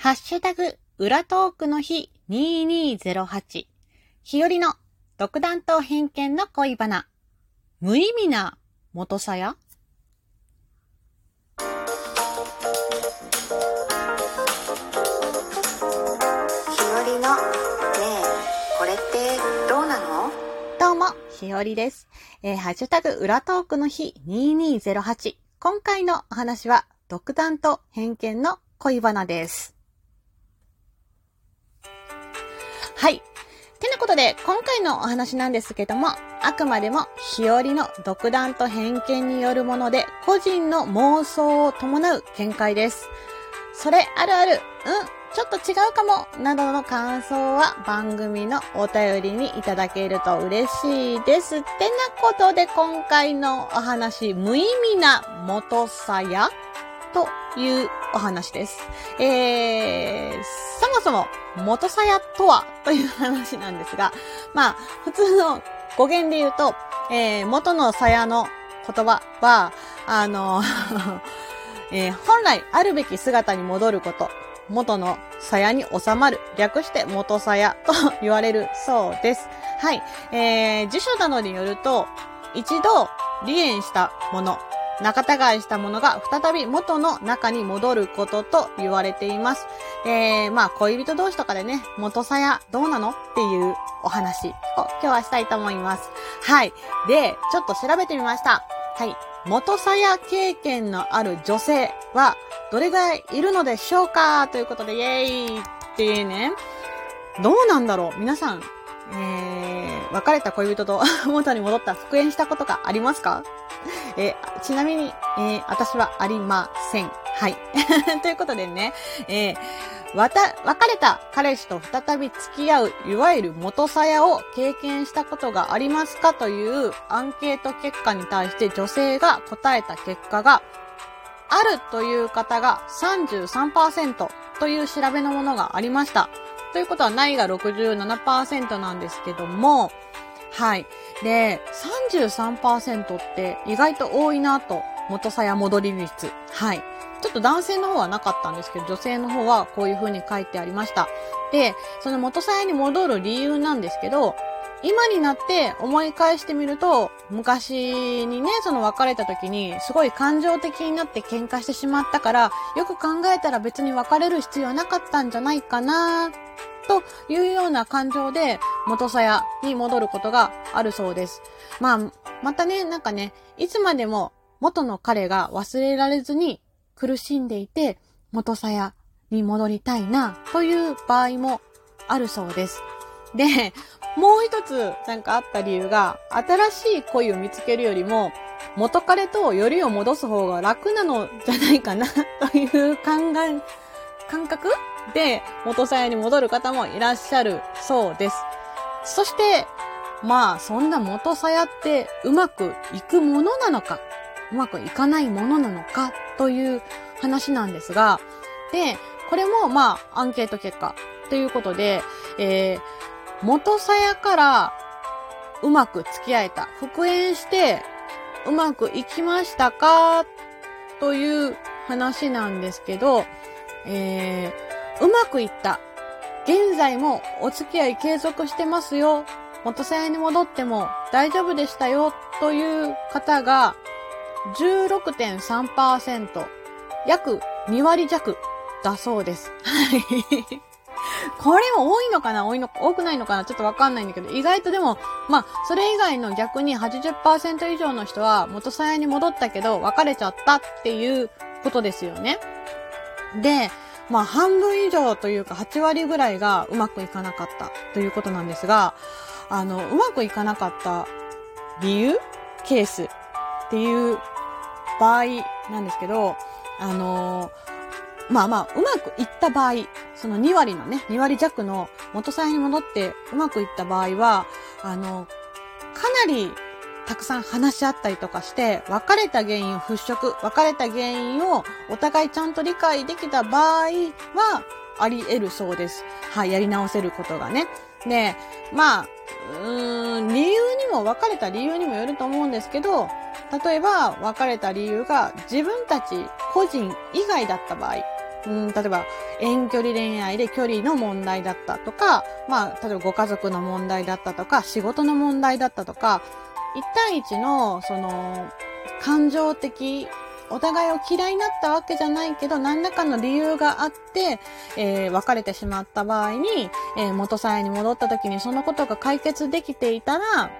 ハッシュタグ、裏トークの日2208。日和の独断と偏見の恋バナ。無意味な元さや？日和のねえこれってどうなの？どうも、ひよりです。えーハッシュタグ、裏トークの日2208。今回のお話は、独断と偏見の恋バナです。はい。てなことで、今回のお話なんですけども、あくまでも日和の独断と偏見によるもので、個人の妄想を伴う見解です。それあるある、うん、ちょっと違うかも、などの感想は番組のお便りにいただけると嬉しいです。ってなことで今回のお話、無意味な元さやというお話です。えー、そもそも元さやとはという話なんですが、まあ、普通の語源で言うと、えー、元のさやの言葉は、あの、えー本来あるべき姿に戻ること、元の鞘に収まる、略して元鞘と言われるそうです。はい。えー、辞書などによると、一度離縁したもの、仲違いしたものが再び元の中に戻ることと言われています。えー、まあ、恋人同士とかでね、元鞘どうなのっていうお話を今日はしたいと思います。はい。で、ちょっと調べてみました。はい。元鞘経験のある女性はどれぐらいいるのでしょうか？ということで、イェーイってね、どうなんだろう？皆さん、えー、別れた恋人と 元に戻った復縁したことがありますか？えーちなみに、えー私はありません。はい。ということでね、えーわた、別れた彼氏と再び付き合う、いわゆる元鞘を経験したことがありますかというアンケート結果に対して女性が答えた結果が、あるという方が33%という調べのものがありました。ということはないが67%なんですけども、はい。で、33%って意外と多いなと、元さや戻り率。はい。ちょっと男性の方はなかったんですけど、女性の方はこういう風に書いてありました。で、その元さやに戻る理由なんですけど、今になって思い返してみると、昔にね、その別れた時に、すごい感情的になって喧嘩してしまったから、よく考えたら別に別れる必要なかったんじゃないかな、というような感情で、元鞘に戻ることがあるそうです。まあ、またね、なんかね、いつまでも元の彼が忘れられずに苦しんでいて、元鞘に戻りたいな、という場合もあるそうです。で、もう一つなんかあった理由が、新しい恋を見つけるよりも、元彼とよりを戻す方が楽なのじゃないかな、という考え、感覚で元鞘に戻る方もいらっしゃるそうです。そして、まあ、そんな元鞘ってうまくいくものなのか、うまくいかないものなのか、という話なんですが、で、これもまあ、アンケート結果ということで、えー、元鞘からうまく付き合えた、復縁してうまくいきましたか？という話なんですけど、えー、うまくいった。現在もお付き合い継続してますよ。元鞘に戻っても大丈夫でしたよ。という方が16.3%。約2割弱だそうです。はい。これも多いのかな？多いの、多くないのかな？ちょっとわかんないんだけど、意外とでも、まあ、それ以外の逆に80%以上の人は元鞘に戻ったけど別れちゃったっていうことですよね。で、まあ、半分以上というか8割ぐらいがうまくいかなかったということなんですが、あの、うまくいかなかった理由？ケースっていう場合なんですけど、あのまあまあ、うまくいった場合、その2割のね、2割弱の元鞘に戻ってうまくいった場合は、あの、かなりたくさん話し合ったりとかして、別れた原因を払拭、別れた原因をお互いちゃんと理解できた場合は、あり得るそうです。はい、やり直せることがね。で、まあ、うーん、理由にも、別れた理由にもよると思うんですけど、例えば、別れた理由が自分たち個人以外だった場合、うん、例えば遠距離恋愛で距離の問題だったとか、まあ、例えばご家族の問題だったとか、仕事の問題だったとか、一対一の、その、感情的、お互いを嫌いになったわけじゃないけど、何らかの理由があって、えー別れてしまった場合に、えー元さやに戻った時にそのことが解決できていたら、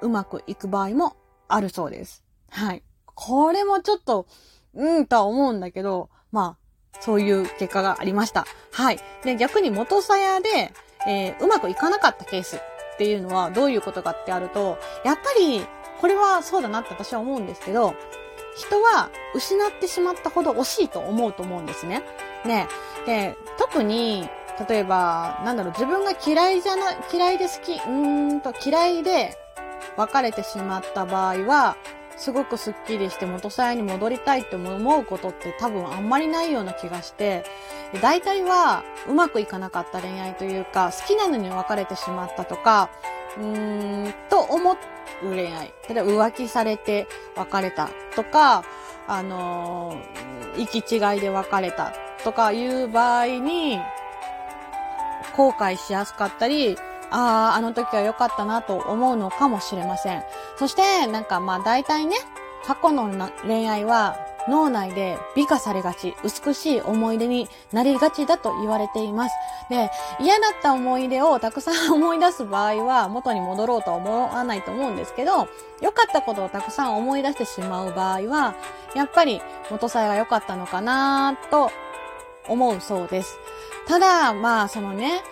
うまくいく場合もあるそうです。はい。これもちょっと、うんとは思うんだけど、まあ、そういう結果がありました。はい。で、逆に元さやで、えーうまくいかなかったケースっていうのはどういうことかってあると、やっぱり、これはそうだなって私は思うんですけど、人は失ってしまったほど惜しいと思うと思うんですね。ね。で、特に、例えば、なんだろう、自分が嫌いじゃな、嫌いで好き、うーんと嫌いで別れてしまった場合は、すごくスッキリして元さやに戻りたいって思うことって多分あんまりないような気がして、大体はうまくいかなかった恋愛というか、好きなのに別れてしまったとか、うーん、と思う恋愛。例えば浮気されて別れたとか、あのー、行き違いで別れたとかいう場合に、後悔しやすかったり、ああ、あの時は良かったなと思うのかもしれません。そして、なんかまあ大体ね、過去の恋愛は脳内で美化されがち、美しい思い出になりがちだと言われています。で、嫌だった思い出をたくさん思い出す場合は元に戻ろうとは思わないと思うんですけど、良かったことをたくさん思い出してしまう場合は、やっぱり元さえが良かったのかなと思うそうです。ただ、まあそのね、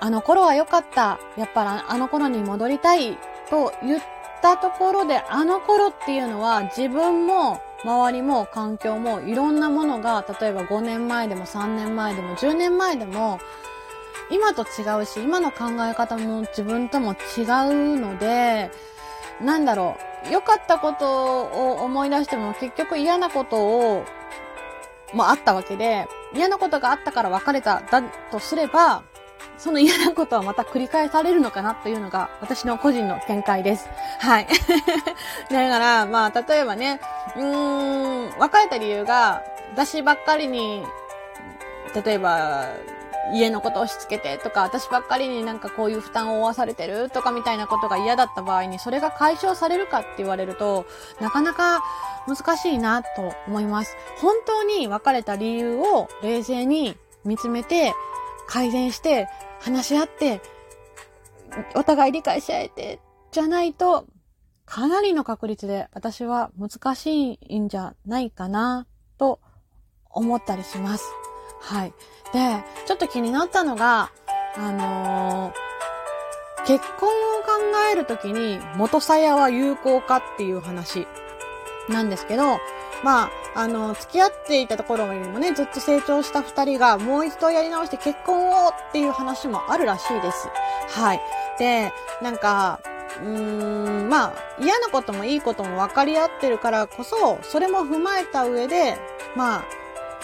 あの頃は良かった。やっぱりあの頃に戻りたいと言ったところで、あの頃っていうのは自分も周りも環境もいろんなものが、例えば5年前でも3年前でも10年前でも、今と違うし、今の考え方も自分とも違うので、なんだろう、良かったことを思い出しても結局嫌なことを、もあったわけで、嫌なことがあったから別れた、だとすれば、その嫌なことはまた繰り返されるのかなというのが私の個人の見解です。はい。だから、まあ、例えばね、うーん、別れた理由が、私ばっかりに、例えば、家のことを押し付けてとか、私ばっかりになんかこういう負担を負わされてるとかみたいなことが嫌だった場合に、それが解消されるかって言われると、なかなか難しいなと思います。本当に別れた理由を冷静に見つめて、改善して、話し合って、お互い理解し合えて、じゃないと、かなりの確率で私は難しいんじゃないかな、と思ったりします。はい。で、ちょっと気になったのが、あのー結婚を考えるときに元さやは有効かっていう話なんですけど、まあ、あの、付き合っていたところよりもね、ずっと成長した二人がもう一度やり直して結婚をっていう話もあるらしいです。はい。で、なんか、うーん、まあ、嫌なこともいいことも分かり合ってるからこそ、それも踏まえた上で、まあ、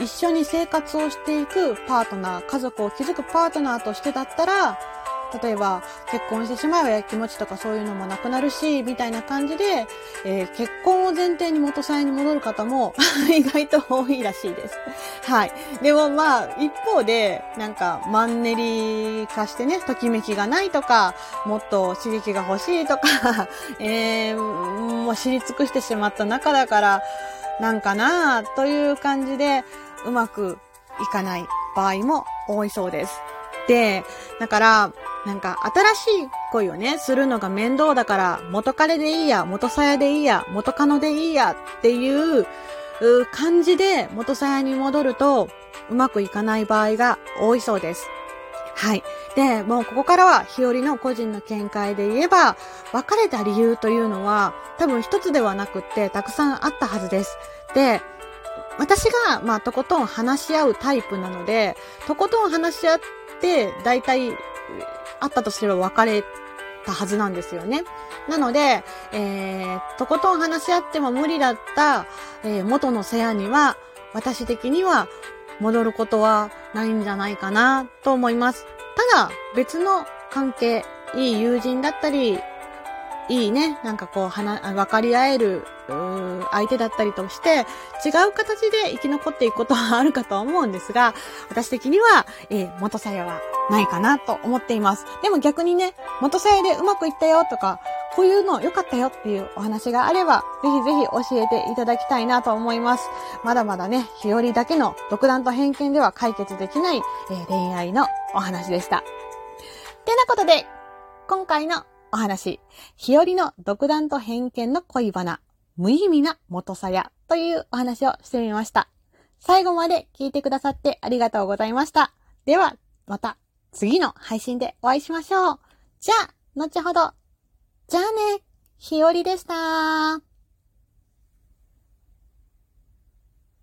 一緒に生活をしていくパートナー、家族を築くパートナーとしてだったら、例えば結婚してしまえばやきもちとかそういうのもなくなるし、みたいな感じで、えー結婚を前提に元さえに戻る方も 意外と多いらしいです。はい。でもまあ、一方で、なんか、マンネリ化してね、ときめきがないとか、もっと刺激が欲しいとか、えー、もう知り尽くしてしまった中だから、なんかなという感じで、うまくいかない場合も多いそうです。で、だから、なんか新しい恋をね、するのが面倒だから、元彼でいいや、元さやでいいや、元カノでいいやっていう感じで元さやに戻ると、うまくいかない場合が多いそうです。はい。で、もうここからは日和の個人の見解で言えば、別れた理由というのは多分一つではなくってたくさんあったはずです。で、私が、まあ、とことん話し合うタイプなので、とことん話し合って、だいたい、あったとすれば別れたはずなんですよね。なので、えー、とことん話し合っても無理だった、えー元の世話には、私的には戻ることはないんじゃないかなと思います。ただ、別の関係、いい友人だったり、いいね、なんかこう、話、あ分かり合える相手だったりとして、違う形で生き残っていくことはあるかと思うんですが、私的には、えー元さやはないかなと思っています。でも逆にね、元さやでうまくいったよとか、こういうの良かったよっていうお話があれば、ぜひぜひ教えていただきたいなと思います。まだまだね、日和だけの独断と偏見では解決できない、えー恋愛のお話でした。てなことで、今回のお話、日和の独断と偏見の恋バナ、無意味な元さやというお話をしてみました。最後まで聞いてくださってありがとうございました。では、また次の配信でお会いしましょう。じゃあ、後ほど。じゃあね、ひよりでした。